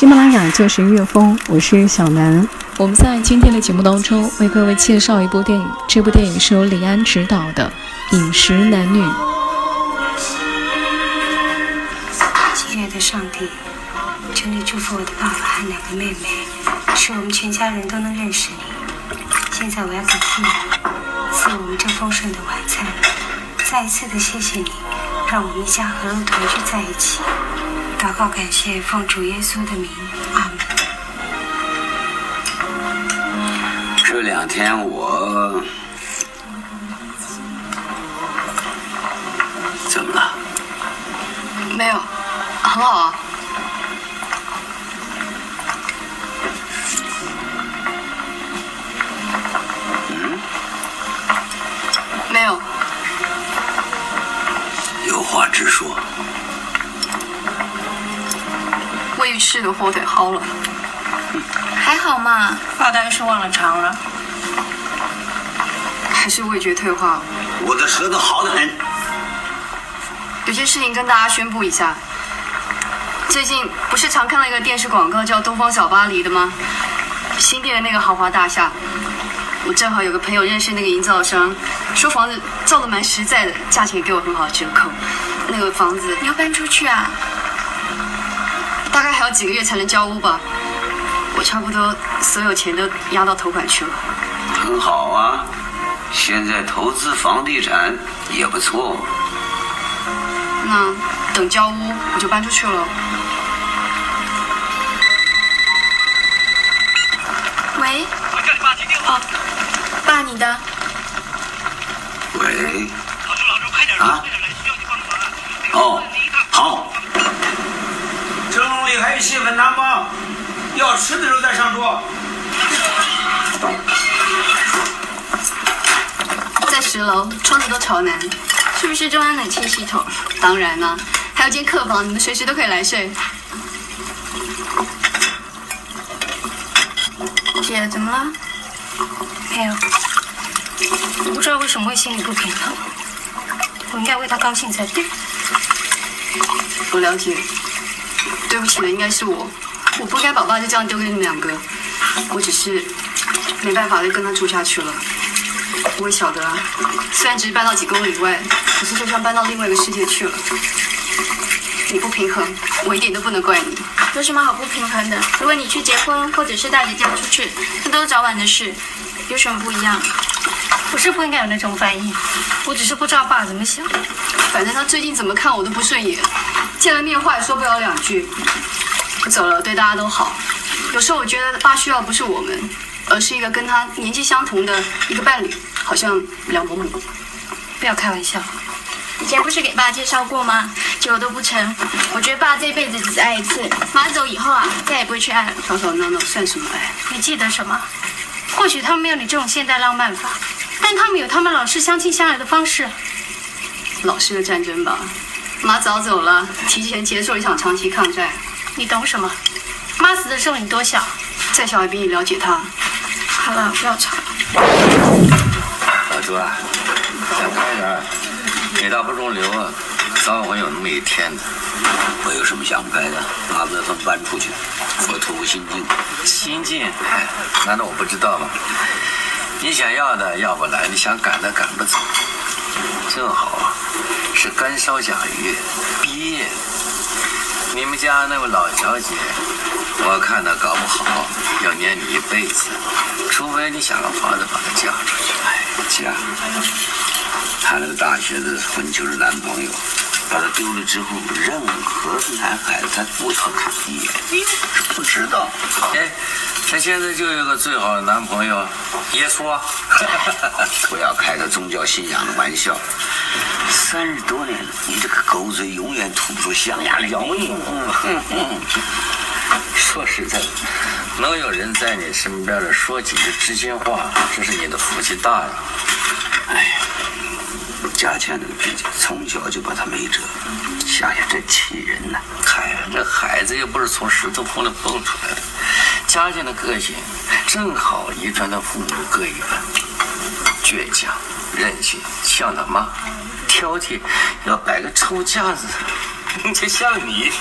喜马拉雅就是音乐风，我是小南。我们在今天的节目当中为各位介绍一部电影，这部电影是由李安执导的《饮食男女》。亲爱的上帝，求你祝福我的爸爸和两个妹妹，使我们全家人都能认识你。现在我要感谢你，赐我们这丰盛的晚餐。再一次的谢谢你，让我们一家和乐团聚在一起。祷告感谢，奉主耶稣的名，阿门。这两天我怎么了？没有，很好啊。嗯？没有。有话直说。胃吃的火腿好了，还好嘛，大概是忘了尝了，还是味觉退化？我的舌头好得很。有些事情跟大家宣布一下，最近不是常看到一个电视广告叫《东方小巴黎》的吗？新店的那个豪华大厦，我正好有个朋友认识那个营造商，说房子造的蛮实在的，价钱也给我很好的折扣。那个房子你要搬出去啊？大概还有几个月才能交屋吧，我差不多所有钱都压到头款去了。很好啊，现在投资房地产也不错。那等交屋我就搬出去了。喂。我叫你爸接电话。爸，你的。喂。啊。哦，好。蒸笼里还有细粉汤吗？要吃的时候再上桌。在十楼，窗子都朝南，是不是中央冷气系统？当然了，还有间客房，你们随时都可以来睡。姐，怎么了？没有。我不知道为什么会心里不平衡，我应该为他高兴才对。我了解。对不起的应该是我，我不该把爸就这样丢给你们两个。我只是没办法再跟他住下去了。我也晓得啊，虽然只是搬到几公里外，可是就像搬到另外一个世界去了。你不平衡，我一点都不能怪你。有什么好不平衡的？如果你去结婚，或者是带着家出去，那都是早晚的事，有什么不一样？我是不应该有那种反应，我只是不知道爸怎么想。反正他最近怎么看我都不顺眼。见了面话也说不了两句，我走了，对大家都好。有时候我觉得爸需要不是我们，而是一个跟他年纪相同的一个伴侣，好像两伯母。不要开玩笑，以前不是给爸介绍过吗？结果都不成。我觉得爸这辈子只爱一次，妈走以后啊，再也不会去爱了。吵吵闹闹算什么爱？你记得什么？或许他们没有你这种现代浪漫法，但他们有他们老式相亲相爱的方式。老式的战争吧。妈早走了，提前结束一场长期抗战。你懂什么？妈死的时候你多小？再小也比你了解她。好了，不要吵。老朱啊，想开点，铁打不中留啊，早晚会有那么一天的。我有什么想不开的？巴不得他们搬出去，我图个心境。心境？哎，难道我不知道吗？你想要的要不来，你想赶的赶不走。正好啊。是干烧甲鱼，毕业。你们家那位老小姐，我看她搞不好要黏你一辈子，除非你想个法子把她嫁出去。哎，嫁？她那个大学的混球的男朋友，把她丢了之后，任何男孩子他不要看一眼。哎不知道。哎，她现在就有个最好的男朋友，耶稣。不要开个宗教信仰的玩笑。三十多年了，你这个狗嘴永远吐不出象牙来咬印。说实在的，能有人在你身边的说几句知心话，这是你的福气大呀。哎呀，佳倩那个脾气，从小就把她没辙，想想真气人呐。嗨，这孩子又不是从石头缝里蹦出来的，佳倩的个性正好遗传到父母各一半，倔强、任性，像他妈；挑剔，要摆个臭架子，就像你。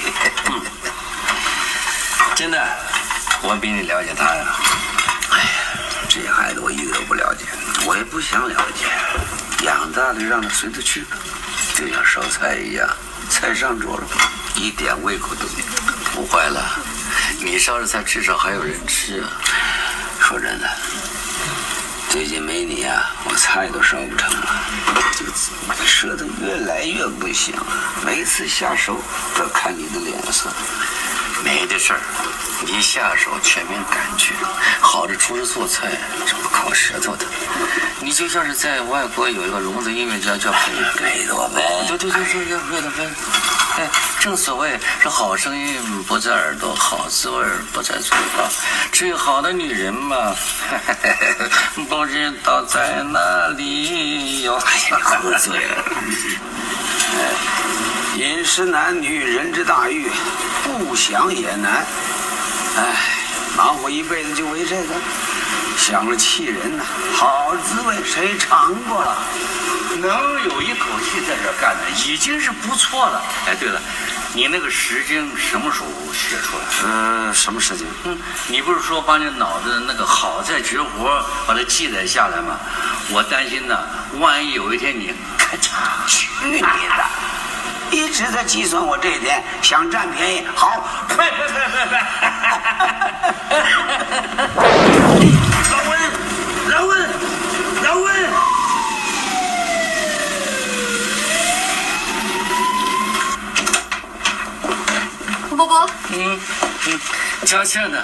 真的，我比你了解他呀。哎呀，这些孩子我一个都不了解，我也不想了解。养大了让他随他去吧，就像烧菜一样，菜上桌了，一点胃口都没有。不坏了，你烧的菜至少还有人吃啊。说真的，最近没你啊，我菜都烧不成了，这个舌头越来越不行了。每次下手都看你的脸色。没的事儿，一下手全凭感觉。好的厨师做菜是不靠舌头的。你就像是在外国有一个聋子音乐家叫贝贝多芬，对对对对，叫贝多芬。哎，正所谓是好声音不在耳朵，好滋味不在嘴巴。至于好的女人嘛，不知道在哪里哟。哎呀，喝醉了。饮食男女，人之大欲，不想也难。哎，忙活一辈子就为这个，想着气人呐。好滋味谁尝过了？能有一口气在这干的，已经是不错了。哎，对了，你那个《诗经》什么时候写出来？嗯，什么事情？嗯，你不是说把你脑子那个好在绝活把它记载下来吗？我担心呢，万一有一天你咔嚓，去你的！一直在计算我这一点，想占便宜。好，呸呸呸呸呸！老温，老温，老温。吴伯伯，嗯嗯，佳倩呢？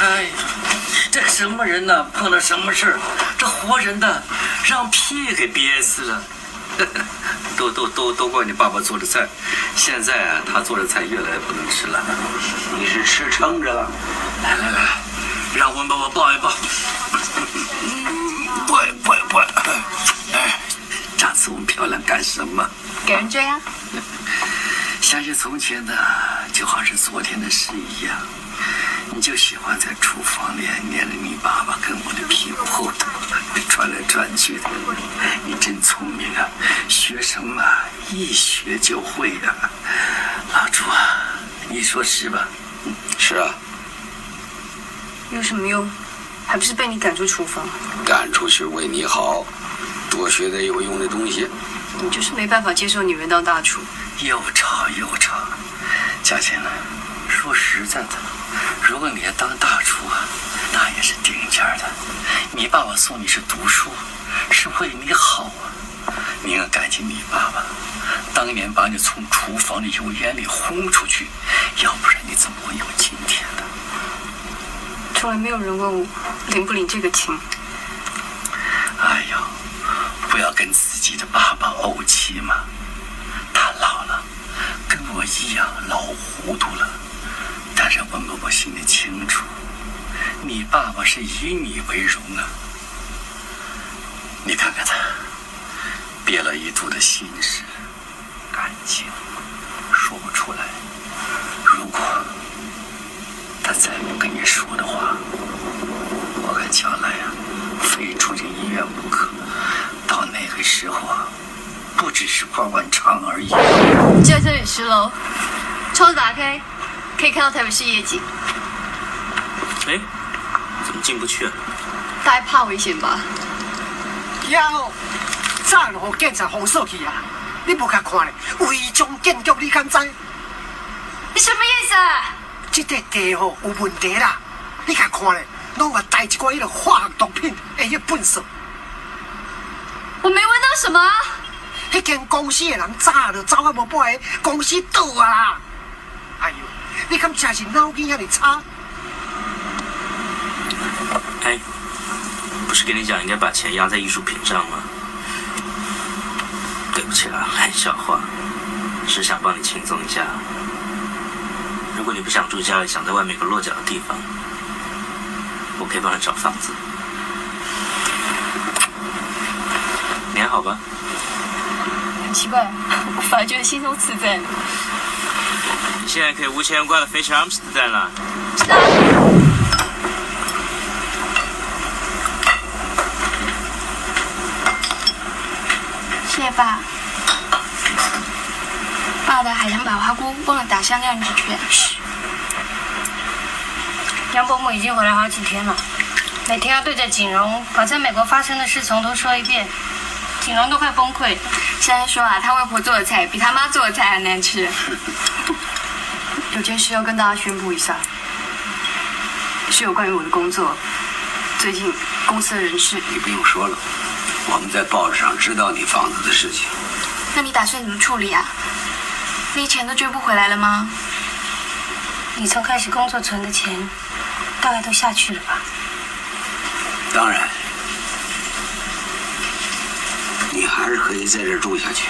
哎，这什么人呢？碰到什么事儿，这活人的让屁给憋死了。都都都都怪你爸爸做的菜，现在啊，他做的菜越来越不能吃了。你是吃撑着了？来来来，让温爸爸抱一抱。不不不，哎，这次我们漂亮干什么？给人追啊！想起从前的，就好像昨天的事一样。你就喜欢在厨房里黏着你爸爸跟我的屁股后头转来转去的，你真聪明啊！学什么一学就会呀、啊。老朱啊，你说是吧？是啊。有什么用？还不是被你赶出厨房？赶出去为你好，多学点有用的东西。你就是没办法接受女人当大厨。又吵又吵，佳倩呢？说实在的。如果你要当大厨啊，那也是顶尖的。你爸爸送你去读书，是为你好啊。你要感激你爸爸，当年把你从厨房的油烟里轰出去，要不然你怎么会有今天呢？从来没有人问我领不领这个情。哎呦，不要跟自己的爸爸怄气嘛。他老了，跟我一样老糊涂了。但是温伯伯心里清楚，你爸爸是以你为荣啊！你看看他，憋了一肚的心事、感情，说不出来。如果他再不跟你说的话，我看将来啊，非住进医院不可。到那个时候啊，不只是灌灌肠而已。就在这里十楼，窗子打开。可以看到台北市夜景。哎，怎么进不去啊？大概怕危险吧。要，早路警察封锁去啊！你无甲看咧，违章建筑你敢知？你什么意思啊？这块地吼有问题啦！你甲看咧，拢嘛带一寡迄个化学毒品的迄粪扫。我没闻到什么。迄间公司的人早就走啊无半个，公司倒啊啦！你敢真是脑筋遐尼差？哎，不是跟你讲应该把钱压在艺术品上吗？对不起啦，玩笑话，是想帮你轻松一下。如果果你不想住家里，想在外面有个落脚的地方，我可以帮你找房子。你还好吧？很奇怪，我反而觉得心中自在。你现在可以无牵无挂的飞去阿姆斯特丹了。谢谢爸。爸的海洋百花菇忘了打香酿制券。杨伯母已经回来好几天了，每天要对着景荣把在美国发生的事从头说一遍，景荣都快崩溃了。现在说啊，他外婆做的菜比他妈做的菜还难吃。有件事要跟大家宣布一下，是有关于我的工作。最近公司的人事，你不用说了，我们在报纸上知道你房子的事情。那你打算怎么处理啊？那钱都追不回来了吗？你从开始工作存的钱，大概都下去了吧？当然，你还是可以在这儿住下去。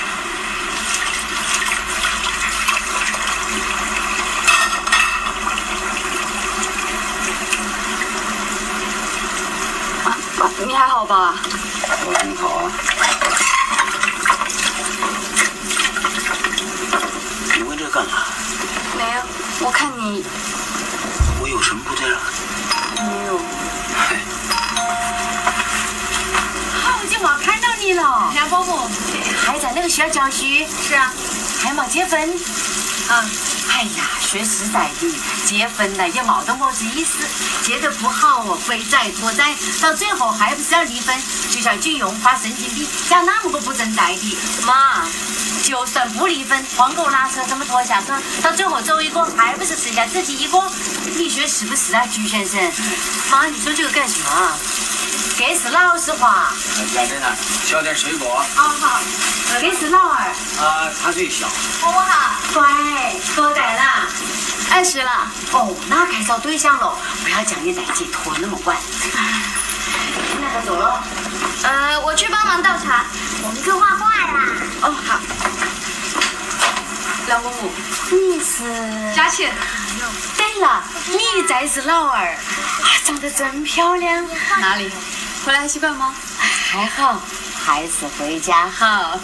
啊，你还好吧？我挺好啊。你问这干啥？没有，我看你我有什么不对了？没有。好久没看到你了，梁伯母，还在那个学校教书？是啊，还没结婚？啊，哎呀，说实在的，结婚了也没得么子意思，结得不好哦，非宰拖债，到最后还不是要离婚？就像金庸发神经病，讲那么个不正在的，妈。就算不离婚，黄狗拉车这么拖下去，到最后走一个，还不是剩下自己一个？你说是不是啊，鞠先生？妈，你说这个干什么？这是老实话。来着呢，削点水果。哦好，这是老二。啊，他最小。我好。乖，多大了？二十了。哦，那该找对象了，不要将你大姐拖那么晚。你哪个走了？呃，我去帮忙倒茶。我们去画画啦。哦，好。梁公公，你是佳倩。对了，你才是老二，啊，长得真漂亮。哪里？回来还习惯吗？还好，还是回家好。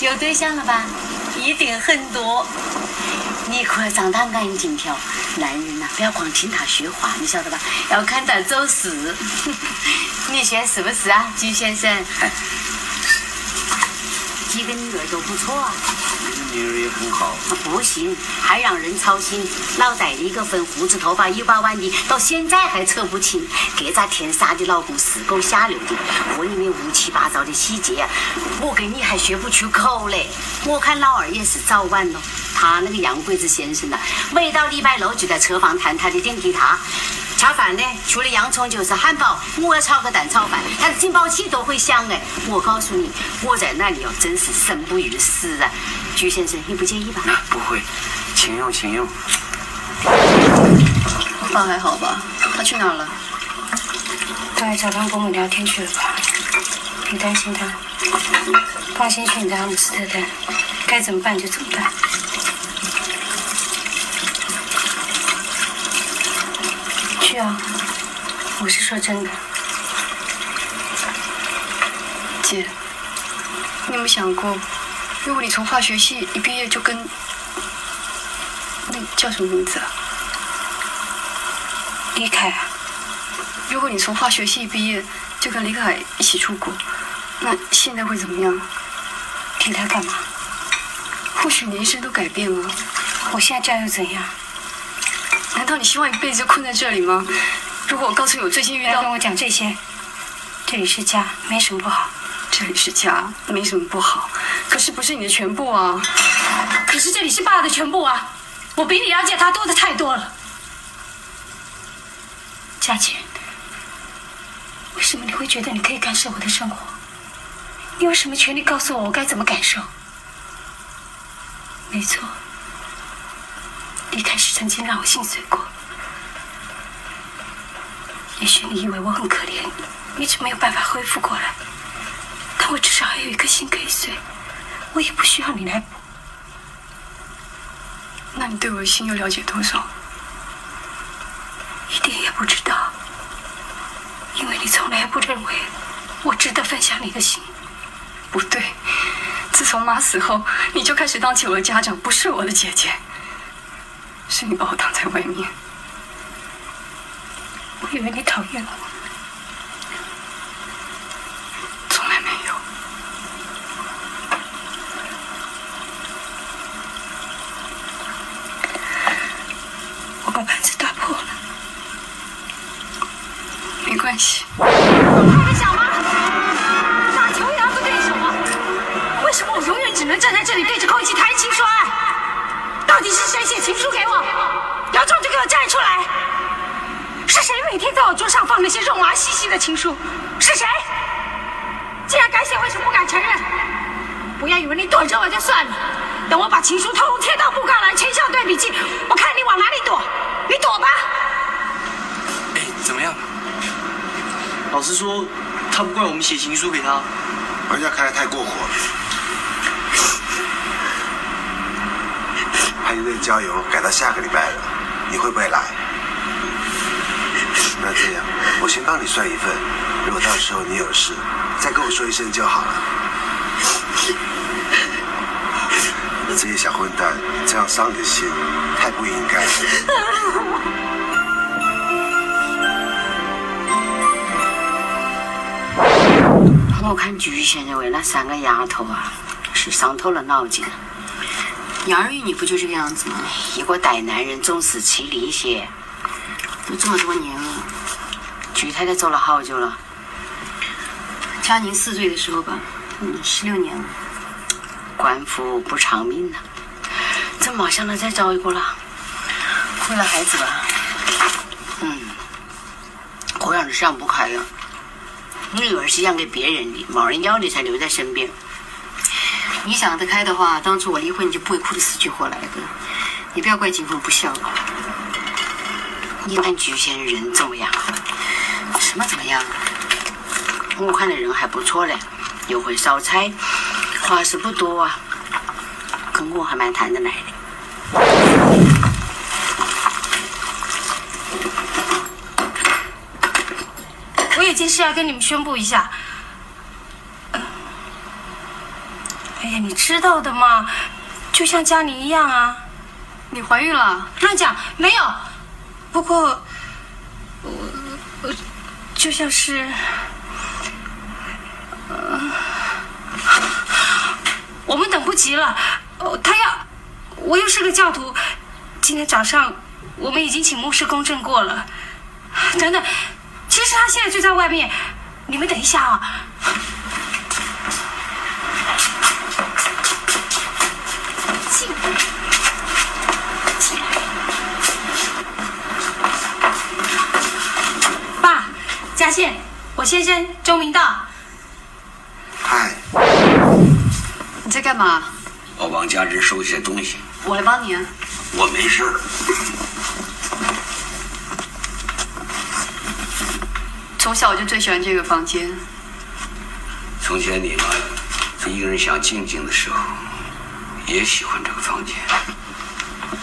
有对象了吧？一定很多。你可要长大安静条，男人呐、不要光听他说话，你晓得吧？要看他做事。你说是不是啊，金先生？几个女儿都不错啊。女儿也很好。不行，还让人操心。老戴了一个粉胡子头发一把弯的，到现在还扯不清。给咱天杀的老公是够下流的，婚里面乌七八糟的细节，我跟你还说不出口嘞。我看老二也是早晚了，他那个洋鬼子先生呐，每到礼拜六就在车房弹他的电吉他。吃饭呢，除了洋葱就是汉堡。我要炒个蛋炒饭，他的警报器都会响哎。我告诉你，我在那里哦，真是生不如死啊。鞠先生，你不介意吧？啊，不会，请用，请用。爸还好吧？他去哪了？他来找帮伯母聊天去了吧？别担心他，放心去你的阿姆斯特丹，该怎么办就怎么办。去啊！我是说真的。姐，你有没有想过，如果你从化学系一毕业就跟那叫什么名字啊？李凯啊，如果你从化学系一毕业就跟李凯一起出国，那现在会怎么样？听他干嘛？或许你一生都改变了。我现在这样又怎样？难道你希望一辈子困在这里吗？如果我告诉你我最近遇到，不要跟我讲这些。这里是家，没什么不好。这里是家，没什么不好，可是不是你的全部啊。可是这里是爸的全部啊！我比你了解他多的太多了。佳琪，为什么你会觉得你可以干涉我的生活？你有什么权利告诉我我该怎么感受？没错，李开始曾经让我心碎过。也许你以为我很可怜，一直没有办法恢复过来，但我至少还有一颗心可以碎，我也不需要你来补。那你对我的心又了解多少？一点也不知道，因为你从来不认为我值得分享你的心。不对，自从妈死后，你就开始当起我的家长，不是我的姐姐。是你把我挡在外面。我以为你讨厌我。从来没有。我把盘子打破了。没关系。你想吗？打球也要做对手啊！为什么我永远只能站在这里对着空气谈情说爱？到底是谁写情书给我？姚壮就给我站出来！是谁每天在我桌上放那些肉麻兮兮的情书？是谁？既然敢写，为什么不敢承认？不要以为你躲着我就算了，等我把情书通通贴到布告栏、全校对笔记，我看你往哪里躲！你躲吧！哎，怎么样？老师说他不怪我们写情书给他，人家开的太过火了。派一队郊游改到下个礼拜了，你会不会来？那这样，我先帮你算一份，如果到时候你有事，再跟我说一声就好了。这些小混蛋这样伤你的心，太不应该了。我看菊仙认为那三个丫头啊，是伤透了脑筋。杨儿玉，你不就这个样子吗？一个歹男人总是气力些。都这么多年了，菊太太走了好久了。佳宁四岁的时候吧，嗯，十六年了。官府不偿命啊！这么想着再找一个了？为了孩子吧。嗯，我让人想不开了。女儿是养给别人的，没人要的才留在身边。你想得开的话，当初我离婚你就不会哭得死去活来的。你不要怪金凤不孝。你看菊仙人怎么样？什么怎么样？我看的人还不错嘞，又会烧菜，话是不多啊，跟我还蛮谈得来的。我有件事要跟你们宣布一下。哎呀，你知道的嘛，就像佳宁一样啊。你怀孕了？乱讲，没有。不过，我我就像是，呃，我们等不及了。哦，他要，我又是个教徒，今天早上我们已经请牧师公证过了。等等，其实他现在就在外面，你们等一下啊。我先生周明道。嗨，你在干嘛？我帮家里收些东西。我来帮你啊。我没事儿。从小我就最喜欢这个房间。从前你呢，一个人想静静的时候，也喜欢这个房间。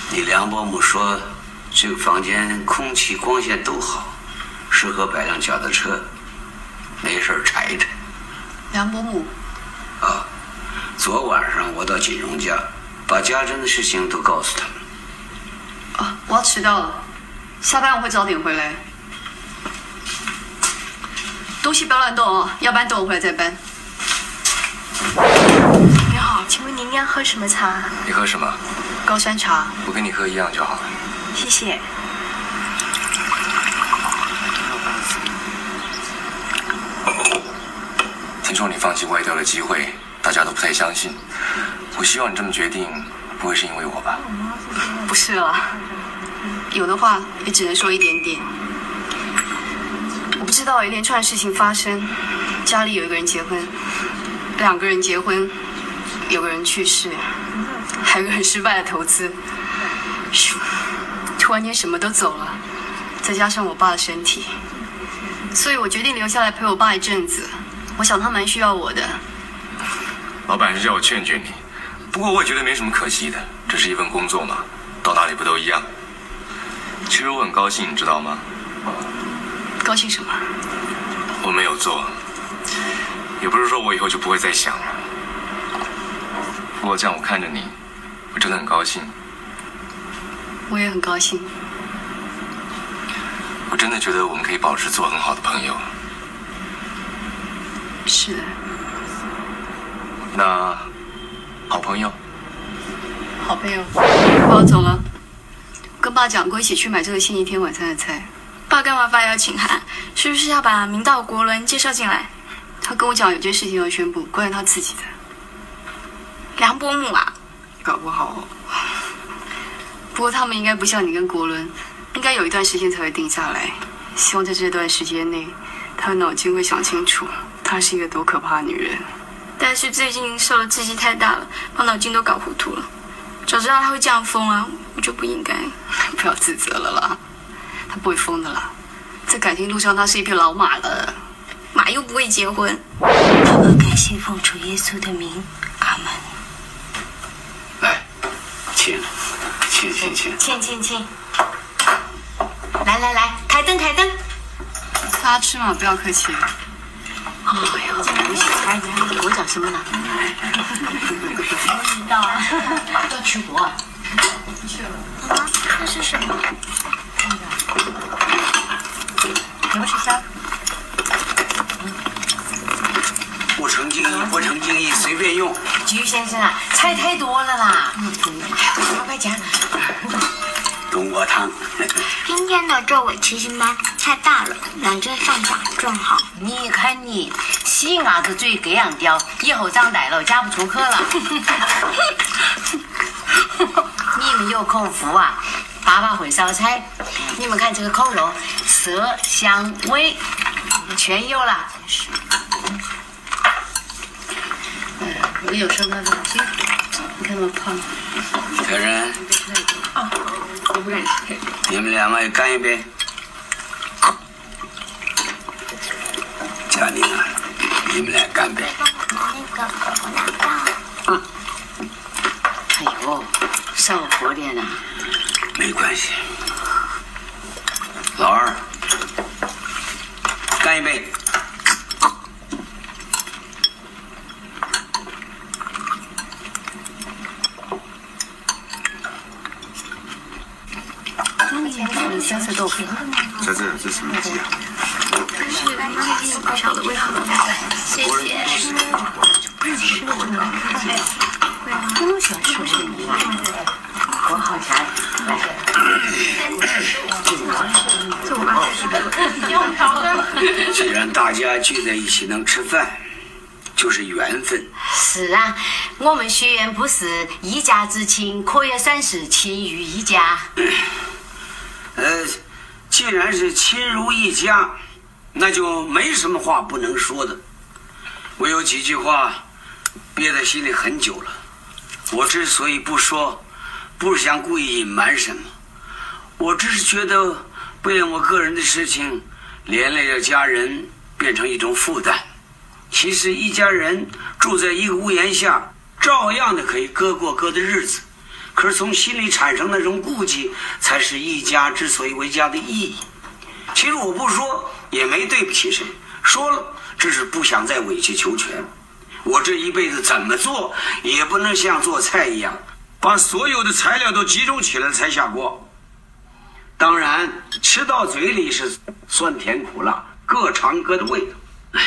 你梁伯母说，这个房间空气、光线都好，适合摆辆脚踏车，没事儿踩一踩。梁伯母。啊，昨晚上我到锦荣家，把家珍的事情都告诉他们。啊，我要迟到了，下班我会早点回来。东西不要乱动哦，要不然等我回来再搬。你好，请问您要喝什么茶？你喝什么？高山茶。我跟你喝一样就好了。谢谢。听说你放弃外调的机会，大家都不太相信。我希望你这么决定，不会是因为我吧？不是啦，有的话也只能说一点点。我不知道一连串事情发生，家里有一个人结婚，两个人结婚，有个人去世，还有个很失败的投资，咻，突然间什么都走了，再加上我爸的身体，所以我决定留下来陪我爸一阵子。我想他蛮需要我的。老板是叫我劝劝你，不过我也觉得没什么可惜的，这是一份工作嘛。到哪里不都一样？其实我很高兴，你知道吗？高兴什么？我没有做，也不是说我以后就不会再想了。不过这样我看着你，我真的很高兴。我也很高兴。我真的觉得我们可以保持做很好的朋友。是的。那好朋友。好朋友，爸，我走了。跟爸讲过，一起去买这个星期天晚餐的菜。爸干嘛发邀请函？是不是要把明道国伦介绍进来？他跟我讲有件事情要宣布，关于他自己的。梁伯母啊？搞不好。不过他们应该不像你跟国伦，应该有一段时间才会定下来。希望在这段时间内，他的脑筋会想清楚，她是一个多可怕的女人。但是最近受的刺激太大了，把脑筋都搞糊涂了。早知道她会这样疯啊，我就不应该。不要自责了啦，她不会疯的啦，在感情路上她是一匹老马了，马又不会结婚。祷告感谢奉主耶稣的名，阿门。来，亲，亲亲亲，亲亲亲。来来来，开灯开灯。大家吃嘛，不要客气。哎呦，不许猜，我讲什么呢？不知道啊，要出国啊？去了。妈，这是什么？牛吃香。不成敬意，不成敬意，随便用。菊先生啊，菜太多了啦。快讲。冬瓜汤。今天的这尾七星斑太大了，两只上下正好。你看你，细伢子嘴这样叼，以后长大了嫁不出去了。你们有口福啊！爸爸会烧菜，你们看这个扣肉，色香味全有了。我有什么东西？你看我胖。小人。啊，我不认识。你们两位干一杯。佳宁啊，你们俩干杯。那个我拿到。嗯。哎呦，少喝点呐。没关系。老二，干一杯。香菜豆腐。在这，这什么鸡啊？这是不晓得为什么。谢谢。不能想吃什么啊？既然大家聚在一起能吃饭，就是缘分。是啊，我们学院不是一家之亲，可也算是亲如一家。呃，既然是亲如一家，那就没什么话不能说的。我有几句话憋在心里很久了，我之所以不说，不是想故意隐瞒什么，我只是觉得不愿我个人的事情连累了家人，变成一种负担。其实一家人住在一个屋檐下，照样的可以各过各的日子。可是从心里产生那种顾忌，才是一家之所以为家的意义。其实我不说也没对不起谁，说了只是不想再委曲求全。我这一辈子怎么做也不能像做菜一样，把所有的材料都集中起来才下锅。当然，吃到嘴里是酸甜苦辣，各尝各的味道。唉，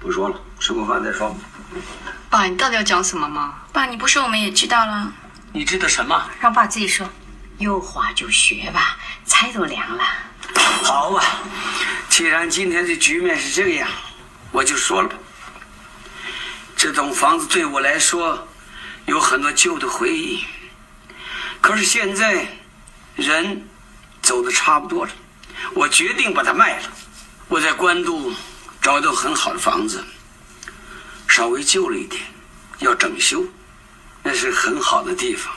不说了，吃过饭再说。爸，你到底要讲什么吗？爸，你不说我们也知道了。你知道什么？让爸自己说。有话就学吧，菜都凉了。好吧，既然今天的局面是这个样，我就说了吧。这栋房子对我来说有很多旧的回忆，可是现在人走的差不多了，我决定把它卖了。我在官渡找到很好的房子，稍微旧了一点，要整修。那是很好的地方，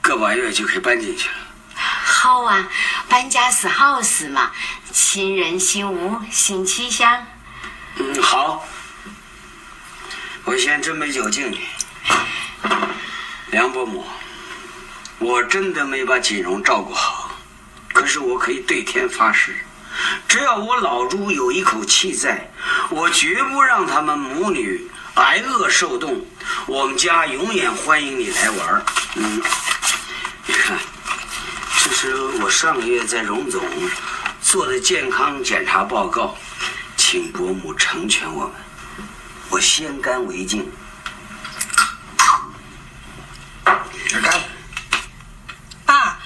个把月就可以搬进去了。好啊，搬家是好事嘛，新人新屋新气象。嗯，好，我先斟杯酒敬你，梁伯母，我真的没把锦荣照顾好，可是我可以对天发誓，只要我老朱有一口气在，我绝不让他们母女挨饿受冻。我们家永远欢迎你来玩。嗯，你看，这是我上个月在荣总做的健康检查报告，请伯母成全我们。我先干为敬。干！爸，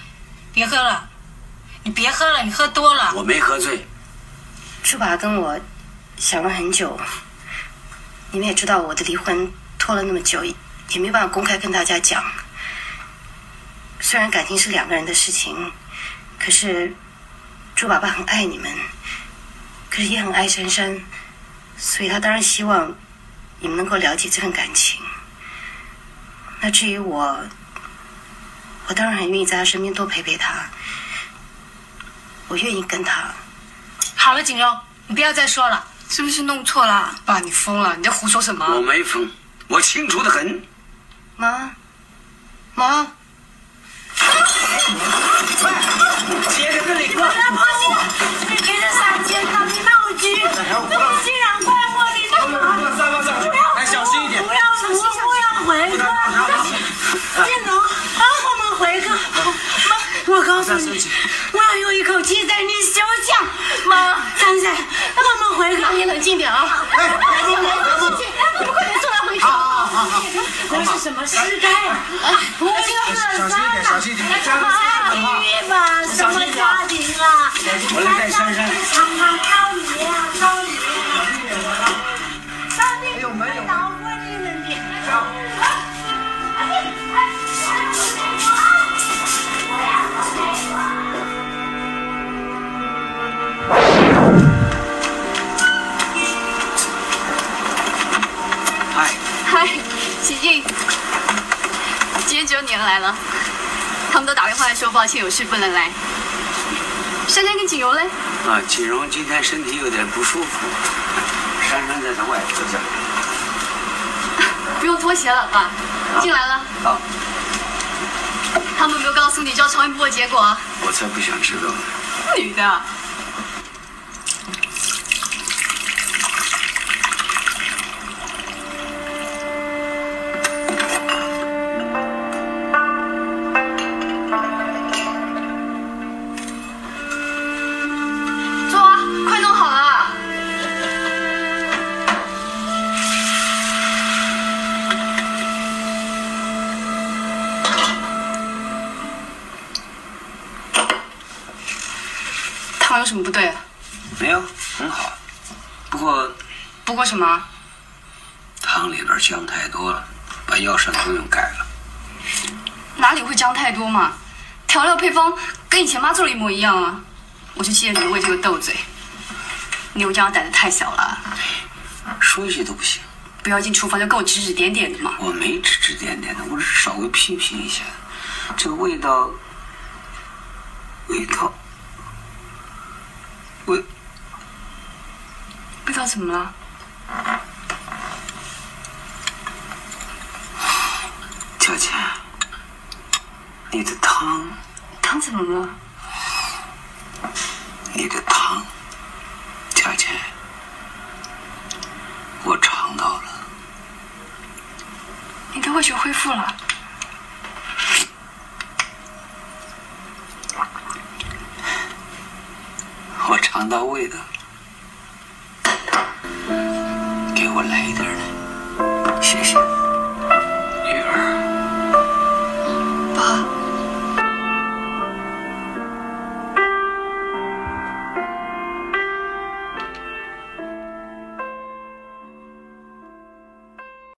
别喝了，你别喝了，你喝多了。我没喝醉。朱爸跟我想了很久，你们也知道我的离婚拖了那么久，也没办法公开跟大家讲。虽然感情是两个人的事情，可是朱爸爸很爱你们，可是也很爱珊珊，所以他当然希望你们能够了解这份感情。那至于我，我当然很愿意在他身边多陪陪他，我愿意跟他。好了，锦荣，你不要再说了，是不是弄错了？爸，你疯了！你在胡说什么？我没疯，我清楚的很。妈，妈，接着这里我来不及了，你给这三千他的闹剧，我竟然怪我的妈！上上上，来小心一点。不要不不要回客，金龙，让我们回客。妈，我告诉你，我要有一口气在你休想。妈，珊珊，让我们回客。你冷静点啊！哎，别别别！你们快点坐来回客。好好好，这是什么时代啊？不要惹上了。小心一点，小心一点。法律吧，什么家庭啊？我来带珊珊。常常靠你啊，靠今天只有你来了。他们都打电话来说抱歉，有事不能来。珊珊跟锦荣嘞？啊，锦荣今天身体有点不舒服，珊珊在他外婆家。不用脱鞋了，爸，进来了。好，他们没有告诉你知道超音波的结果啊？我才不想知道呢。女的。什么？汤里边姜太多了，把药膳都用改了。哪里会姜太多嘛？调料配方跟以前妈做的一模一样啊！我就记得你为这个斗嘴。你有这样胆子太小了，说一句都不行。不要进厨房就跟我指指点点的嘛。我没指指点点的，我只是稍微批评一下。这个味道，味道，味味道怎么了？小姐，你的汤，汤怎么了？你的汤，佳姐，我尝到了。你的味觉恢复了。我尝到味道，给我来一点儿呢，谢谢。